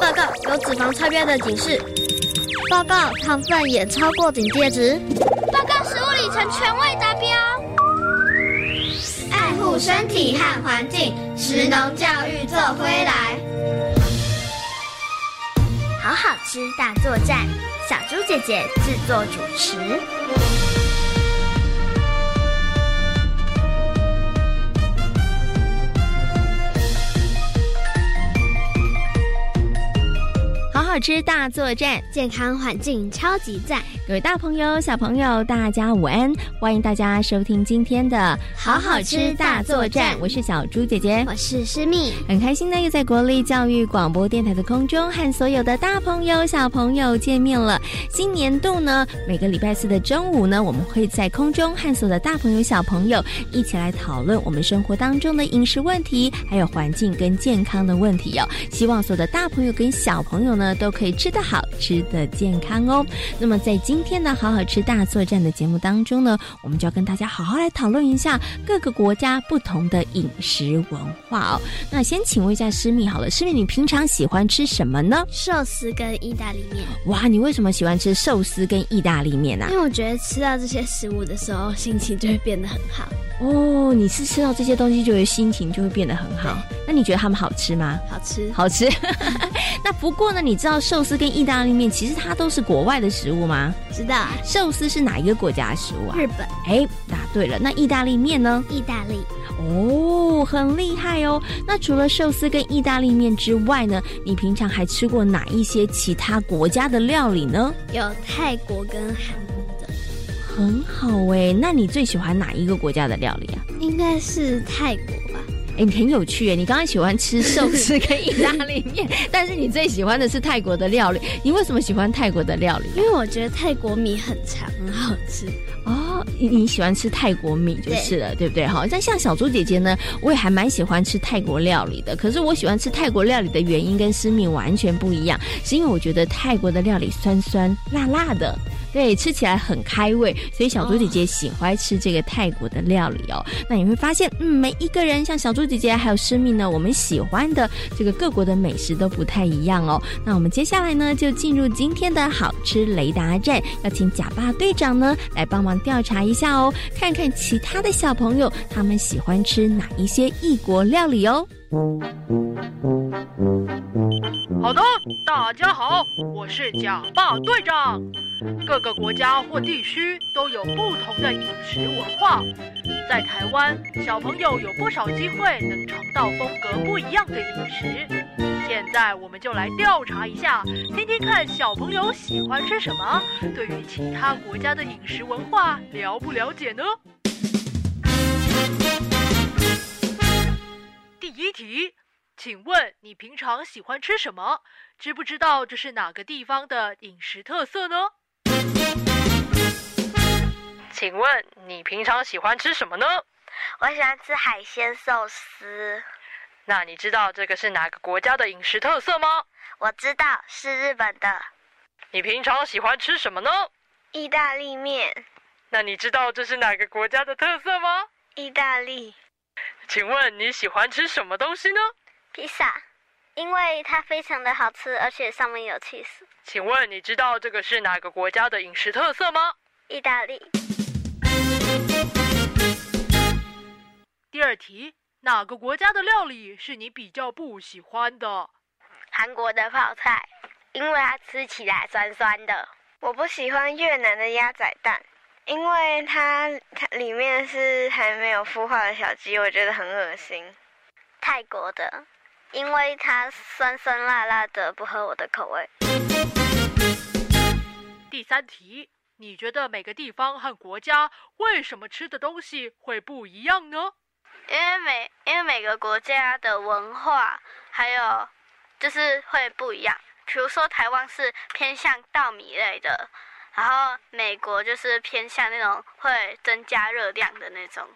报告，有脂肪超标的警示。报告，糖分也超过警戒值。报告，食物里程全未达标。爱护身体和环境，食农教育做回来。好好吃大作战，小猪姐姐制作主持。好吃大作战，健康环境超级赞！各位大朋友、小朋友，大家午安！欢迎大家收听今天的好好吃大作战。我是小猪姐姐，我是诗密，很开心呢，又在国立教育广播电台的空中和所有的大朋友、小朋友见面了。新年度呢，每个礼拜四的中午呢，我们会在空中和所有的大朋友、小朋友一起来讨论我们生活当中的饮食问题，还有环境跟健康的问题哦。希望所有的大朋友跟小朋友呢，都可以吃得好，吃得健康哦。那么在今天呢好好吃大作战的节目当中呢，我们就要跟大家好好来讨论一下各个国家不同的饮食文化哦。那先请问一下师蜜好了，师蜜你平常喜欢吃什么呢？寿司跟意大利面。哇，你为什么喜欢吃寿司跟意大利面呢？啊？因为我觉得吃到这些食物的时候，心情就会变得很好。哦，你是吃到这些东西就会心情就会变得很好。那你觉得他们好吃吗？好吃，好吃。那不过呢，你知道寿司跟意大利面其实它都是国外的食物吗？知道啊。寿司是哪一个国家的食物啊？日本。哎，答对了。那意大利面呢？意大利。哦，很厉害哦。那除了寿司跟意大利面之外呢，你平常还吃过哪一些其他国家的料理呢？有泰国跟韩。很好哎，那你最喜欢哪一个国家的料理啊？应该是泰国吧。哎，你很有趣哎！你刚刚喜欢吃寿司跟意大利面，但是你最喜欢的是泰国的料理。你为什么喜欢泰国的料理？因为我觉得泰国米很长，很好吃。哦，你你喜欢吃泰国米就是了，对，对不对？好，像像小猪姐姐呢，我也还蛮喜欢吃泰国料理的。可是我喜欢吃泰国料理的原因跟思密完全不一样，是因为我觉得泰国的料理酸酸辣辣的。对，吃起来很开胃，所以小猪姐姐喜欢吃这个泰国的料理哦。那你会发现，嗯，每一个人像小猪姐姐还有诗密呢，我们喜欢的这个各国的美食都不太一样哦。那我们接下来呢，就进入今天的好吃雷达站，要请假爸队长呢来帮忙调查一下哦，看看其他的小朋友他们喜欢吃哪一些异国料理哦。好的，大家好，我是假爸队长。各个国家或地区都有不同的饮食文化。在台湾，小朋友有不少机会能尝到风格不一样的饮食。现在我们就来调查一下，听听看小朋友喜欢吃什么，对于其他国家的饮食文化了不了解呢？第一题。请问你平常喜欢吃什么？知不知道这是哪个地方的饮食特色呢？请问你平常喜欢吃什么呢？我喜欢吃海鲜寿司。那你知道这个是哪个国家的饮食特色吗？我知道，是日本的。你平常喜欢吃什么呢？意大利面。那你知道这是哪个国家的特色吗？意大利。请问你喜欢吃什么东西呢？披萨，因为它非常的好吃，而且上面有起司。请问你知道这个是哪个国家的饮食特色吗？意大利。第二题，哪个国家的料理是你比较不喜欢的？韩国的泡菜，因为它吃起来酸酸的。我不喜欢越南的鸭仔蛋，因为它它里面是还没有孵化的小鸡，我觉得很恶心。泰国的。因为它酸酸辣辣的，不合我的口味。第三题，你觉得每个地方和国家为什么吃的东西会不一样呢？因为每因为每个国家的文化还有就是会不一样。比如说台湾是偏向稻米类的，然后美国就是偏向那种会增加热量的那种。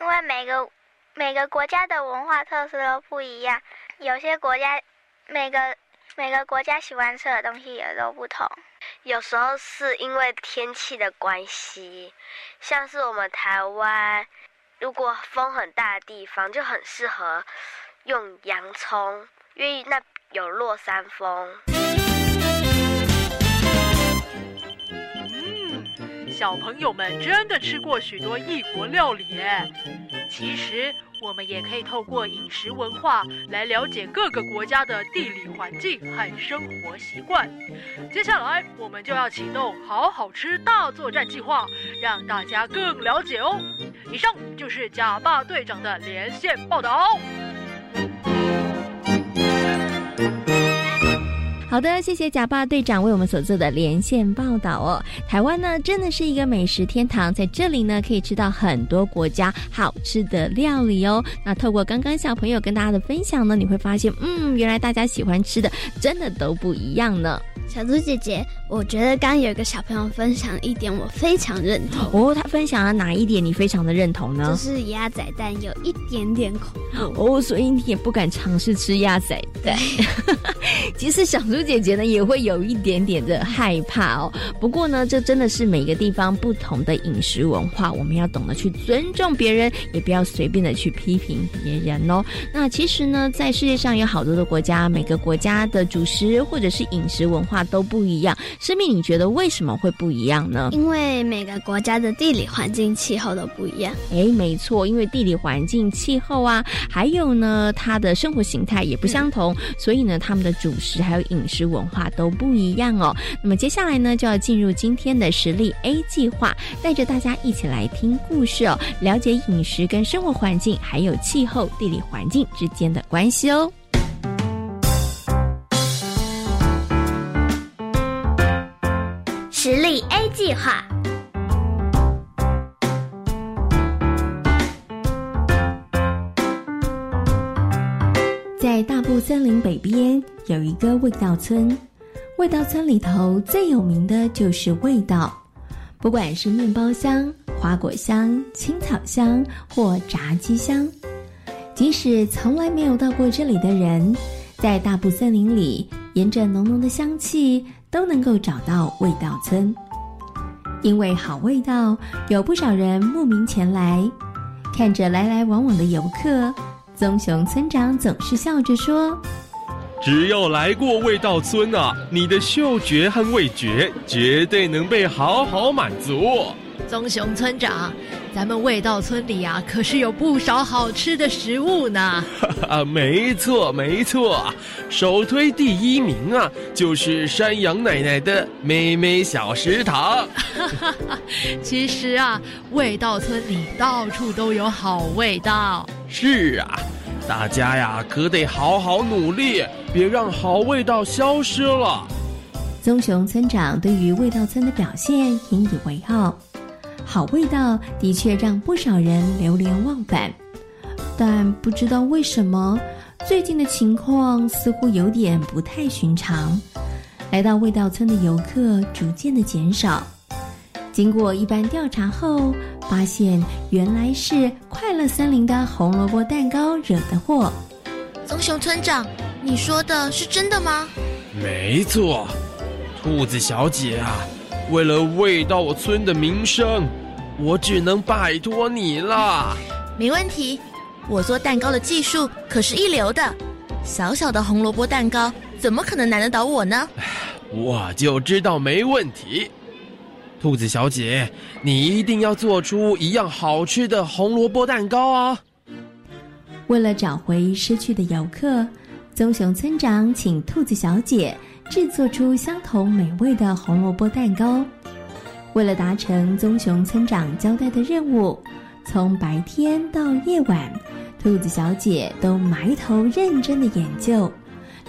因为每个每个国家的文化特色都不一样。有些国家，每个每个国家喜欢吃的东西也都不同。有时候是因为天气的关系，像是我们台湾，如果风很大的地方就很适合用洋葱，因为那有落山风。嗯，小朋友们真的吃过许多异国料理耶。其实。我们也可以透过饮食文化来了解各个国家的地理环境和生活习惯。接下来，我们就要启动“好好吃大作战”计划，让大家更了解哦。以上就是假霸队长的连线报道。好的，谢谢贾爸队长为我们所做的连线报道哦。台湾呢，真的是一个美食天堂，在这里呢，可以吃到很多国家好吃的料理哦。那透过刚刚小朋友跟大家的分享呢，你会发现，嗯，原来大家喜欢吃的真的都不一样呢。小猪姐姐，我觉得刚刚有一个小朋友分享一点，我非常认同哦。他分享了哪一点？你非常的认同呢？就是鸭仔蛋有一点点恐怖哦，所以你也不敢尝试吃鸭仔蛋。其实小猪姐姐呢也会有一点点的害怕哦。不过呢，这真的是每个地方不同的饮食文化，我们要懂得去尊重别人，也不要随便的去批评别人哦。那其实呢，在世界上有好多的国家，每个国家的主食或者是饮食文化。都不一样，生命，你觉得为什么会不一样呢？因为每个国家的地理环境、气候都不一样。哎，没错，因为地理环境、气候啊，还有呢，它的生活形态也不相同，嗯、所以呢，他们的主食还有饮食文化都不一样哦。那么接下来呢，就要进入今天的实力 A 计划，带着大家一起来听故事哦，了解饮食跟生活环境还有气候、地理环境之间的关系哦。实力 A 计划，在大布森林北边有一个味道村。味道村里头最有名的就是味道，不管是面包香、花果香、青草香或炸鸡香，即使从来没有到过这里的人，在大布森林里，沿着浓浓的香气。都能够找到味道村，因为好味道，有不少人慕名前来。看着来来往往的游客，棕熊村长总是笑着说：“只要来过味道村啊，你的嗅觉和味觉绝对能被好好满足。”棕熊村长。咱们味道村里啊，可是有不少好吃的食物呢。哈 哈，没错没错，首推第一名啊，就是山羊奶奶的妹妹小食堂。哈哈，其实啊，味道村里到处都有好味道。是啊，大家呀，可得好好努力，别让好味道消失了。棕熊村长对于味道村的表现引以为傲。好味道的确让不少人流连忘返，但不知道为什么，最近的情况似乎有点不太寻常。来到味道村的游客逐渐的减少。经过一番调查后，发现原来是快乐森林的红萝卜蛋糕惹的祸。棕熊村长，你说的是真的吗？没错，兔子小姐啊。为了味道我村的名声，我只能拜托你了。没问题，我做蛋糕的技术可是一流的。小小的红萝卜蛋糕怎么可能难得倒我呢？我就知道没问题。兔子小姐，你一定要做出一样好吃的红萝卜蛋糕啊！为了找回失去的游客，棕熊村长请兔子小姐。制作出相同美味的红萝卜蛋糕。为了达成棕熊村长交代的任务，从白天到夜晚，兔子小姐都埋头认真的研究，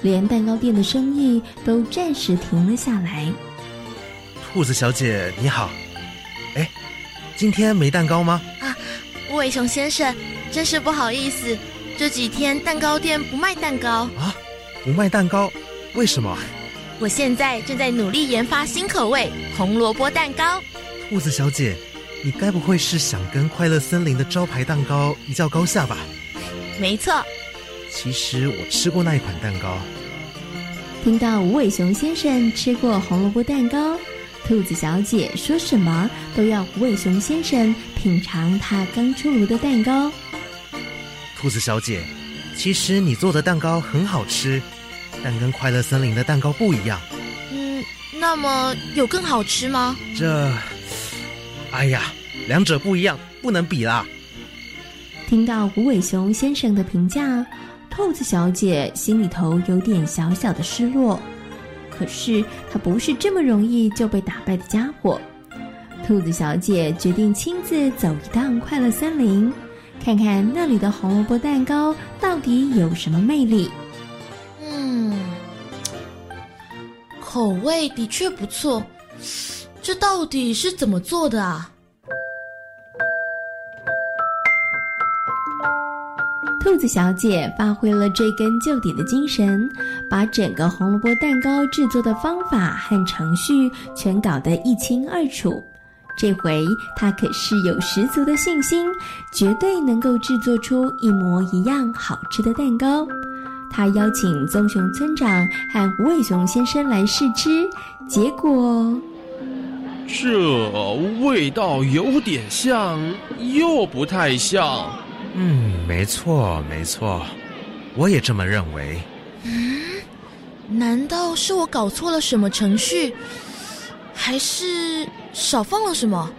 连蛋糕店的生意都暂时停了下来。兔子小姐你好，哎，今天没蛋糕吗？啊，无尾熊先生，真是不好意思，这几天蛋糕店不卖蛋糕啊，不卖蛋糕，为什么？我现在正在努力研发新口味红萝卜蛋糕。兔子小姐，你该不会是想跟快乐森林的招牌蛋糕一较高下吧？没错。其实我吃过那一款蛋糕。听到无尾熊先生吃过红萝卜蛋糕，兔子小姐说什么都要无尾熊先生品尝他刚出炉的蛋糕。兔子小姐，其实你做的蛋糕很好吃。但跟快乐森林的蛋糕不一样。嗯，那么有更好吃吗？这，哎呀，两者不一样，不能比啦。听到无尾熊先生的评价，兔子小姐心里头有点小小的失落。可是她不是这么容易就被打败的家伙。兔子小姐决定亲自走一趟快乐森林，看看那里的红萝卜蛋糕到底有什么魅力。口味的确不错，这到底是怎么做的啊？兔子小姐发挥了追根究底的精神，把整个红萝卜蛋糕制作的方法和程序全搞得一清二楚。这回她可是有十足的信心，绝对能够制作出一模一样好吃的蛋糕。她邀请棕熊村长和无尾熊先生来试吃，结果这味道有点像，又不太像。嗯，没错，没错，我也这么认为。嗯，难道是我搞错了什么程序，还是少放了什么？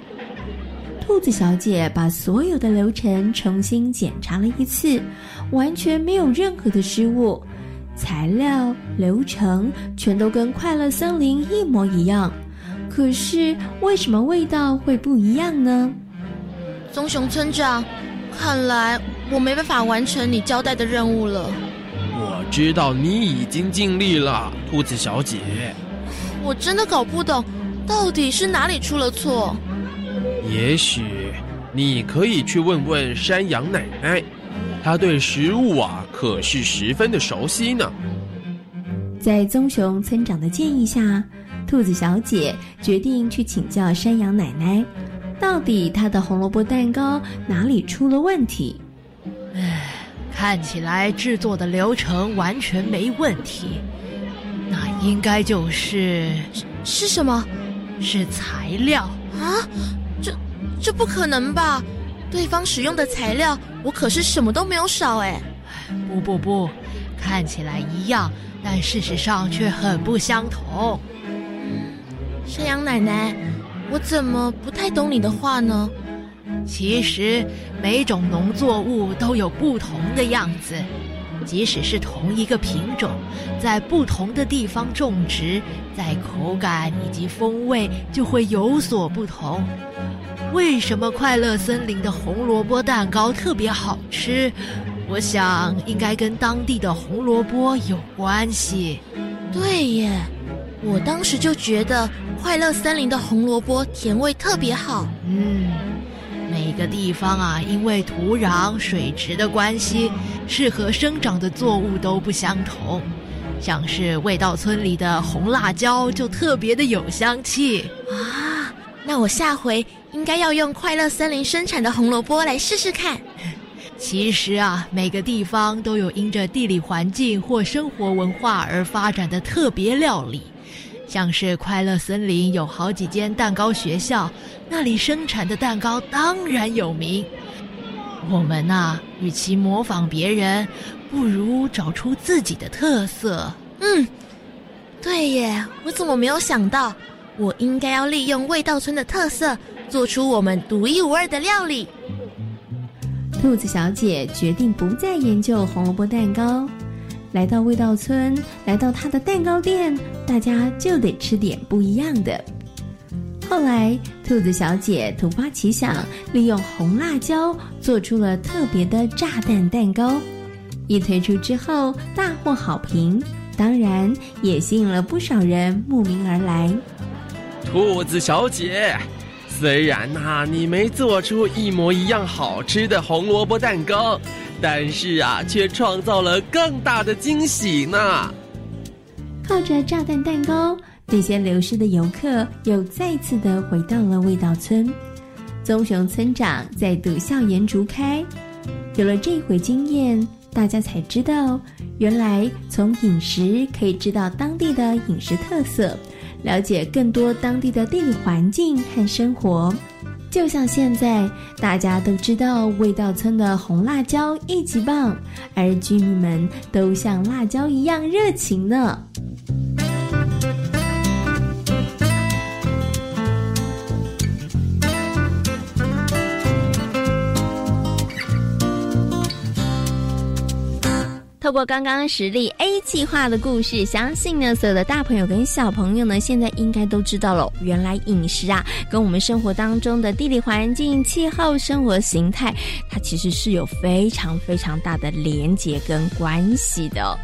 兔子小姐把所有的流程重新检查了一次，完全没有任何的失误，材料、流程全都跟快乐森林一模一样。可是为什么味道会不一样呢？棕熊村长。看来我没办法完成你交代的任务了。我知道你已经尽力了，兔子小姐。我真的搞不懂，到底是哪里出了错？也许你可以去问问山羊奶奶，她对食物啊可是十分的熟悉呢。在棕熊村长的建议下，兔子小姐决定去请教山羊奶奶。到底她的红萝卜蛋糕哪里出了问题？唉，看起来制作的流程完全没问题，那应该就是是，是什么？是材料啊？这这不可能吧？对方使用的材料，我可是什么都没有少哎！不不不，看起来一样，但事实上却很不相同。山羊奶奶。我怎么不太懂你的话呢？其实每种农作物都有不同的样子，即使是同一个品种，在不同的地方种植，在口感以及风味就会有所不同。为什么快乐森林的红萝卜蛋糕特别好吃？我想应该跟当地的红萝卜有关系。对耶，我当时就觉得。快乐森林的红萝卜甜味特别好。嗯，每个地方啊，因为土壤、水质的关系，适合生长的作物都不相同。像是味道村里的红辣椒就特别的有香气啊。那我下回应该要用快乐森林生产的红萝卜来试试看。其实啊，每个地方都有因着地理环境或生活文化而发展的特别料理。像是快乐森林有好几间蛋糕学校，那里生产的蛋糕当然有名。我们呐，与其模仿别人，不如找出自己的特色。嗯，对耶，我怎么没有想到？我应该要利用味道村的特色，做出我们独一无二的料理。兔子小姐决定不再研究红萝卜蛋糕。来到味道村，来到他的蛋糕店，大家就得吃点不一样的。后来，兔子小姐突发奇想，利用红辣椒做出了特别的炸弹蛋糕。一推出之后，大获好评，当然也吸引了不少人慕名而来。兔子小姐，虽然呐、啊，你没做出一模一样好吃的红萝卜蛋糕。但是啊，却创造了更大的惊喜呢！靠着炸弹蛋糕，那些流失的游客又再次的回到了味道村。棕熊村长再度笑颜逐开。有了这回经验，大家才知道，原来从饮食可以知道当地的饮食特色，了解更多当地的地理环境和生活。就像现在大家都知道味道村的红辣椒一级棒，而居民们都像辣椒一样热情呢。透过刚刚实力 A 计划的故事，相信呢，所有的大朋友跟小朋友呢，现在应该都知道了，原来饮食啊，跟我们生活当中的地理环境、气候、生活形态，它其实是有非常非常大的连结跟关系的。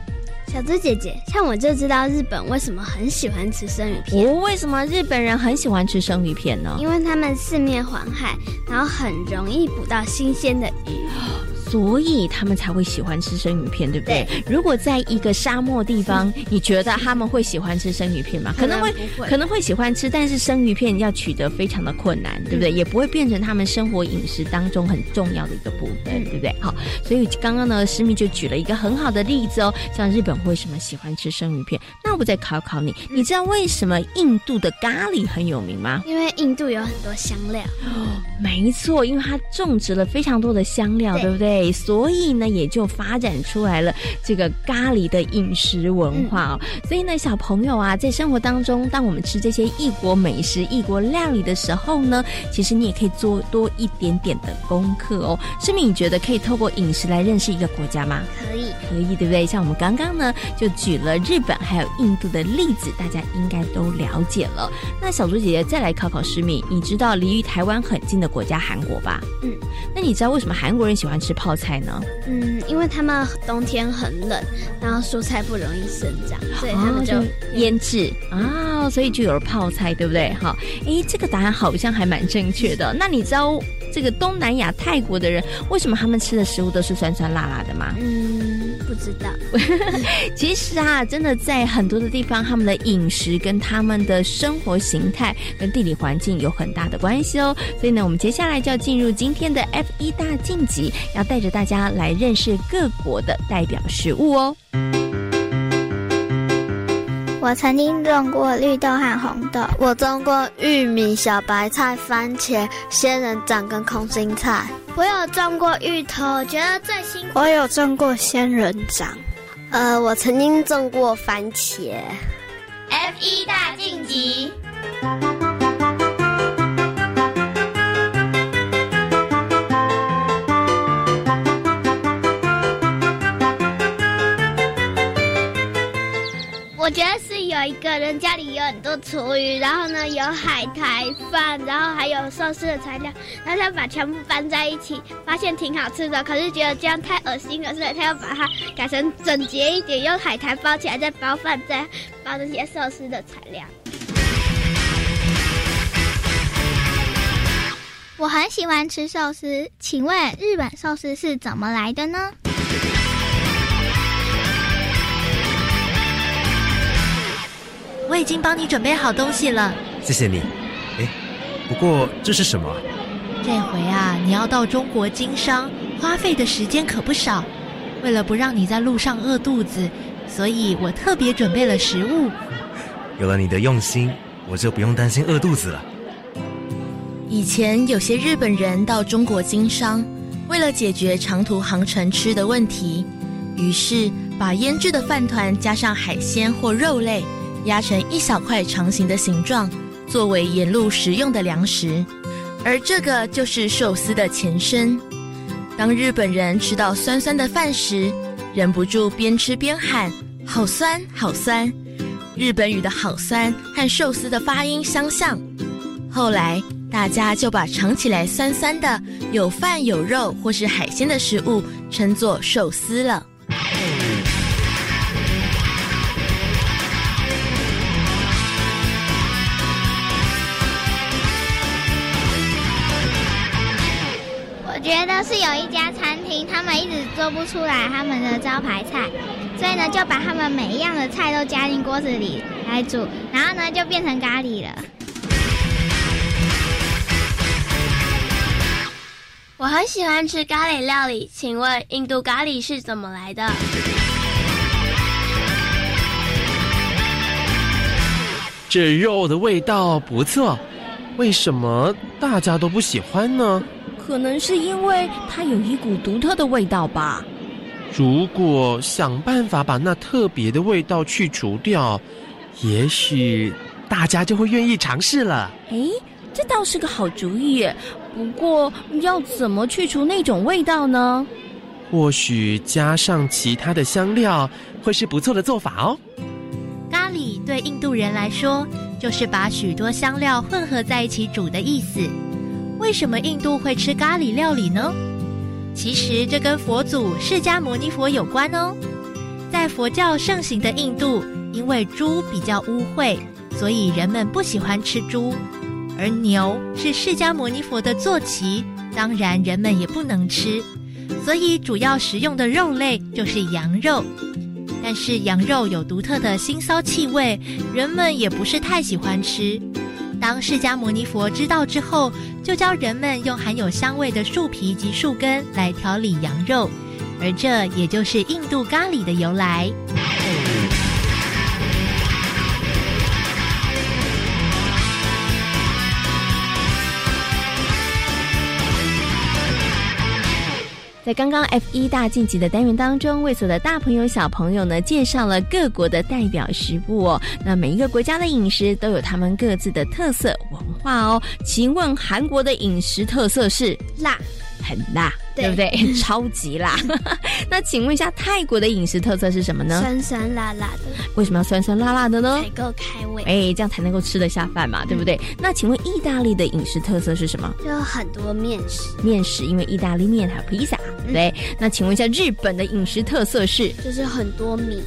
小猪姐姐，像我就知道日本为什么很喜欢吃生鱼片。哦，为什么日本人很喜欢吃生鱼片呢？因为他们四面环海，然后很容易捕到新鲜的鱼。所以他们才会喜欢吃生鱼片，对不对？对。如果在一个沙漠地方，嗯，你觉得他们会喜欢吃生鱼片吗？可能会，可能会喜欢吃，但是生鱼片要取得非常的困难，对不对？嗯，也不会变成他们生活饮食当中很重要的一个部分，嗯，对不对？好，所以刚刚呢，诗蜜就举了一个很好的例子哦，像日本为什么喜欢吃生鱼片？那我再考考你，你知道为什么印度的咖喱很有名吗？因为印度有很多香料。哦，没错，因为它种植了非常多的香料，对，对不对？所以呢，也就发展出来了这个咖喱的饮食文化哦。所以呢，小朋友啊，在生活当中，当我们吃这些异国美食、异国料理的时候呢，其实你也可以做多一点点的功课哦。诗敏，你觉得可以透过饮食来认识一个国家吗？可以，可以，对不对？像我们刚刚呢，就举了日本还有印度的例子，大家应该都了解了。那小猪姐姐再来考考诗敏，你知道离于台湾很近的国家韩国吧？嗯，那你知道为什么韩国人喜欢吃泡菜呢？嗯，因为他们冬天很冷，然后蔬菜不容易生长，所以他们就腌制啊，所以就有了泡菜，对不对？好，诶，这个答案好像还蛮正确的。那你知道这个东南亚泰国的人为什么他们吃的食物都是酸酸辣辣的吗？嗯，不知道。其实啊，真的在很多的地方，他们的饮食跟他们的生活形态跟地理环境有很大的关系哦。所以呢，我们接下来就要进入今天的 F 一大晋级，要带着大家来认识各国的代表食物哦。我曾经种过绿豆和红豆，我种过玉米、小白菜、番茄、仙人掌跟空心菜。我有种过芋头，我觉得最辛苦。我有种过仙人掌，呃，我曾经种过番茄。F 一大晋级。有一个人家里有很多厨余，然后呢有海苔饭，然后还有寿司的材料，然后他把全部搬在一起，发现挺好吃的，可是觉得这样太恶心了，所以他要把它改成整洁一点，用海苔包起来，再包饭，再包那些寿司的材料。我很喜欢吃寿司，请问日本寿司是怎么来的呢？我已经帮你准备好东西了，谢谢你。哎，不过这是什么？这回啊，你要到中国经商，花费的时间可不少。为了不让你在路上饿肚子，所以我特别准备了食物。有了你的用心，我就不用担心饿肚子了。以前有些日本人到中国经商，为了解决长途航程吃的问题，于是把腌制的饭团加上海鲜或肉类。压成一小块长形的形状，作为沿路食用的粮食，而这个就是寿司的前身。当日本人吃到酸酸的饭时，忍不住边吃边喊“好酸，好酸”。日本语的“好酸”和寿司的发音相像，后来大家就把尝起来酸酸的、有饭有肉或是海鲜的食物称作寿司了。是有一家餐厅，他们一直做不出来他们的招牌菜，所以呢就把他们每一样的菜都加进锅子里来煮，然后呢就变成咖喱了。我很喜欢吃咖喱料理，请问印度咖喱是怎么来的？这肉的味道不错。为什么大家都不喜欢呢？可能是因为它有一股独特的味道吧。如果想办法把那特别的味道去除掉，也许大家就会愿意尝试了。哎，这倒是个好主意。不过要怎么去除那种味道呢？或许加上其他的香料会是不错的做法哦。咖喱对印度人来说，就是把许多香料混合在一起煮的意思。为什么印度会吃咖喱料理呢？其实这跟佛祖释迦牟尼佛有关哦。在佛教盛行的印度，因为猪比较污秽，所以人们不喜欢吃猪。而牛是释迦牟尼佛的坐骑，当然人们也不能吃。所以主要食用的肉类就是羊肉。但是羊肉有独特的腥臊气味，人们也不是太喜欢吃。当释迦牟尼佛知道之后，就教人们用含有香味的树皮及树根来调理羊肉，而这也就是印度咖喱的由来。在刚刚 F 一大晋级的单元当中，为所有的大朋友小朋友呢介绍了各国的代表食物哦。那每一个国家的饮食都有他们各自的特色文化哦。请问韩国的饮食特色是辣，很辣。对不对？超级辣。那请问一下，泰国的饮食特色是什么呢？酸酸辣辣的。为什么要酸酸辣辣的呢？才够开胃。哎，这样才能够吃得下饭嘛，对不对？嗯、那请问意大利的饮食特色是什么？就很多面食。面食，因为意大利面还有披萨，对不对？嗯、那请问一下，日本的饮食特色是？就是很多米。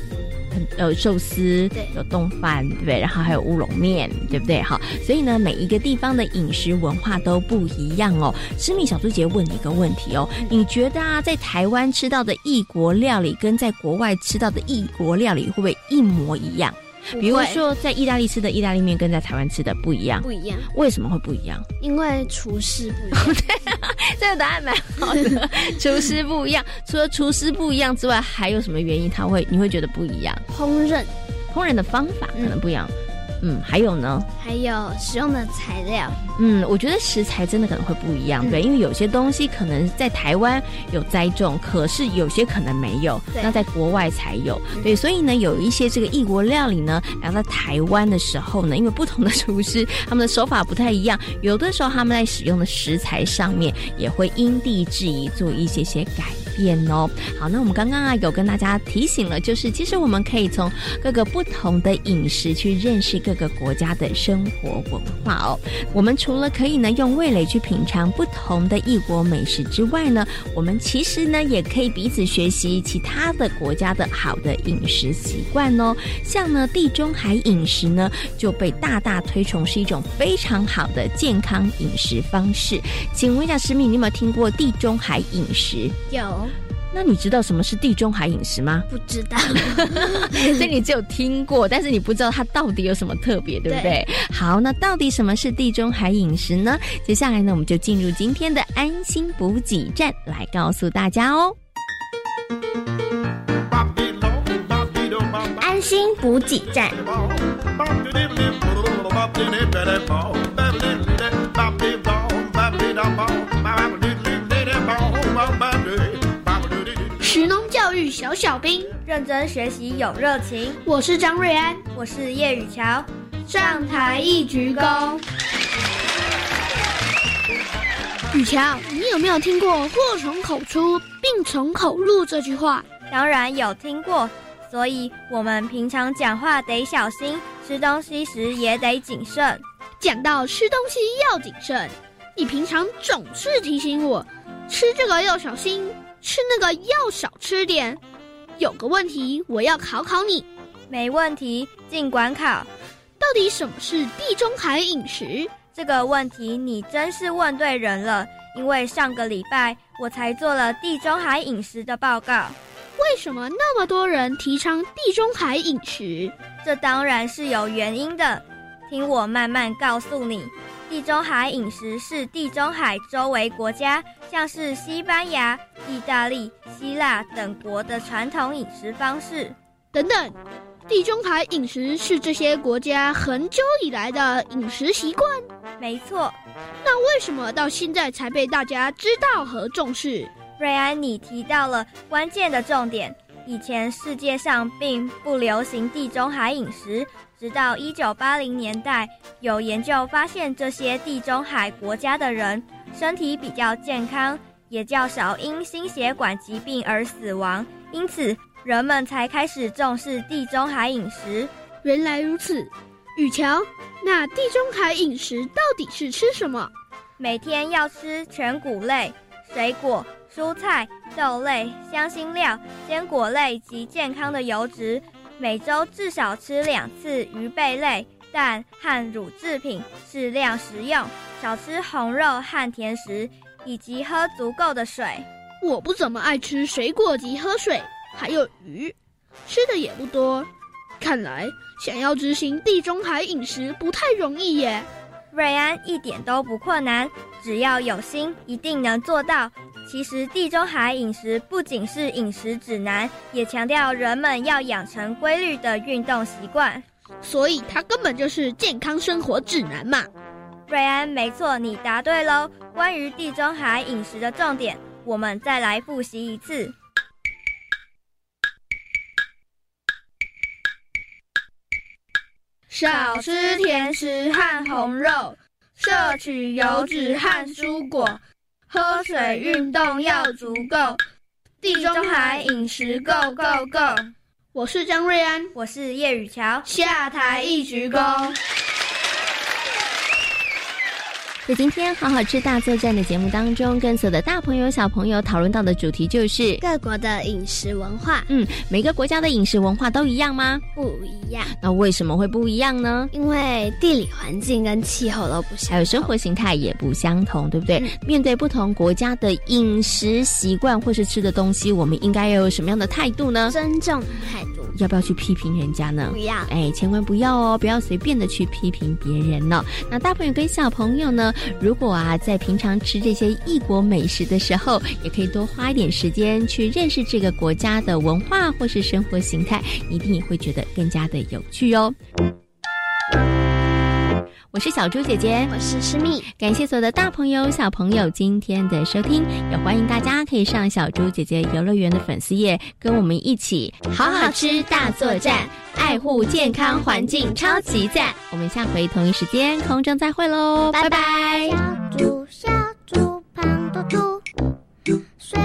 有寿司，对，有冻饭，对不对？然后还有乌龙面，对不对？好，所以呢，每一个地方的饮食文化都不一样哦。知米小猪姐问你一个问题哦，你觉得啊，在台湾吃到的异国料理，跟在国外吃到的异国料理，会不会一模一样？比如说，在意大利吃的意大利面跟在台湾吃的不一样，不一样。为什么会不一样？因为厨师不一样。对，这个答案蛮好的。厨师不一样，除了厨师不一样之外，还有什么原因？他会你会觉得不一样？烹饪，烹饪的方法可能不一样。嗯嗯，还有呢？还有使用的材料。嗯，我觉得食材真的可能会不一样，对，嗯、因为有些东西可能在台湾有栽种，可是有些可能没有，那在国外才有。对，所以呢，有一些这个异国料理呢，来到台湾的时候呢，因为不同的厨师他们的手法不太一样，有的时候他们在使用的食材上面也会因地制宜做一些些改变哦。好，那我们刚刚啊有跟大家提醒了，就是其实我们可以从各个不同的饮食去认识各个国家的生活文化哦。我们除了可以呢用味蕾去品尝不同的异国美食之外呢，我们其实呢也可以彼此学习其他的国家的好的饮食习惯哦。像呢地中海饮食呢就被大大推崇是一种非常好的健康饮食方式。请问一下诗敏，你有没有听过地中海饮食？有。那你知道什么是地中海饮食吗？不知道，所以你只有听过，但是你不知道它到底有什么特别，对不对？对。好，那到底什么是地中海饮食呢？接下来呢，我们就进入今天的安心补给站，来告诉大家哦。安心补给站。小小兵认真学习有热情。我是张瑞安，我是叶雨乔。上台一鞠躬。雨乔，你有没有听过“祸从口出，病从口入”这句话？当然有听过，所以我们平常讲话得小心，吃东西时也得谨慎。讲到吃东西要谨慎，你平常总是提醒我，吃这个要小心。吃那个要少吃点。有个问题，我要考考你。没问题，尽管考。到底什么是地中海饮食？这个问题你真是问对人了。因为上个礼拜我才做了地中海饮食的报告。为什么那么多人提倡地中海饮食？这当然是有原因的。听我慢慢告诉你。地中海饮食是地中海周围国家，像是西班牙、意大利、希腊等国的传统饮食方式。等等，地中海饮食是这些国家很久以来的饮食习惯？没错。那为什么到现在才被大家知道和重视？瑞安，你提到了关键的重点。以前世界上并不流行地中海饮食，直到一九八零年代，有研究发现这些地中海国家的人身体比较健康，也较少因心血管疾病而死亡，因此人们才开始重视地中海饮食。原来如此，雨乔，那地中海饮食到底是吃什么？每天要吃全谷类、水果。蔬菜、豆类、香辛料、坚果类及健康的油脂，每周至少吃两次鱼贝类、蛋和乳制品，适量食用，少吃红肉和甜食，以及喝足够的水。我不怎么爱吃水果及喝水，还有鱼，吃的也不多。看来想要执行地中海饮食不太容易耶。瑞安，一点都不困难，只要有心，一定能做到。其实，地中海饮食不仅是饮食指南，也强调人们要养成规律的运动习惯，所以它根本就是健康生活指南嘛。瑞安，没错，你答对喽。关于地中海饮食的重点，我们再来复习一次：少吃甜食和红肉，摄取油脂和蔬果。喝水、运动要足够，地中海饮食 Go Go Go！我是张瑞安，我是叶雨乔，下台一鞠躬。在今天好好吃大作战的节目当中，跟所有的大朋友小朋友讨论到的主题就是各国的饮食文化。嗯，每个国家的饮食文化都一样吗？不一样。那为什么会不一样呢？因为地理环境跟气候都不相同，还有生活形态也不相同，对不对？嗯、面对不同国家的饮食习惯或是吃的东西，我们应该要有什么样的态度呢？尊重态度。要不要去批评人家呢？不要。哎，千万不要哦，不要随便的去批评别人呢、哦。那大朋友跟小朋友呢？如果啊，在平常吃这些异国美食的时候，也可以多花一点时间去认识这个国家的文化或是生活形态，一定会觉得更加的有趣哦。我是小猪姐姐，我是诗蜜，感谢所有的大朋友小朋友今天的收听，也欢迎大家可以上小猪姐姐游乐园的粉丝页，跟我们一起好好吃大作战，爱护健康环境超级赞。我们下回同一时间空中再会喽，拜拜。小猪小猪胖嘟嘟，睡。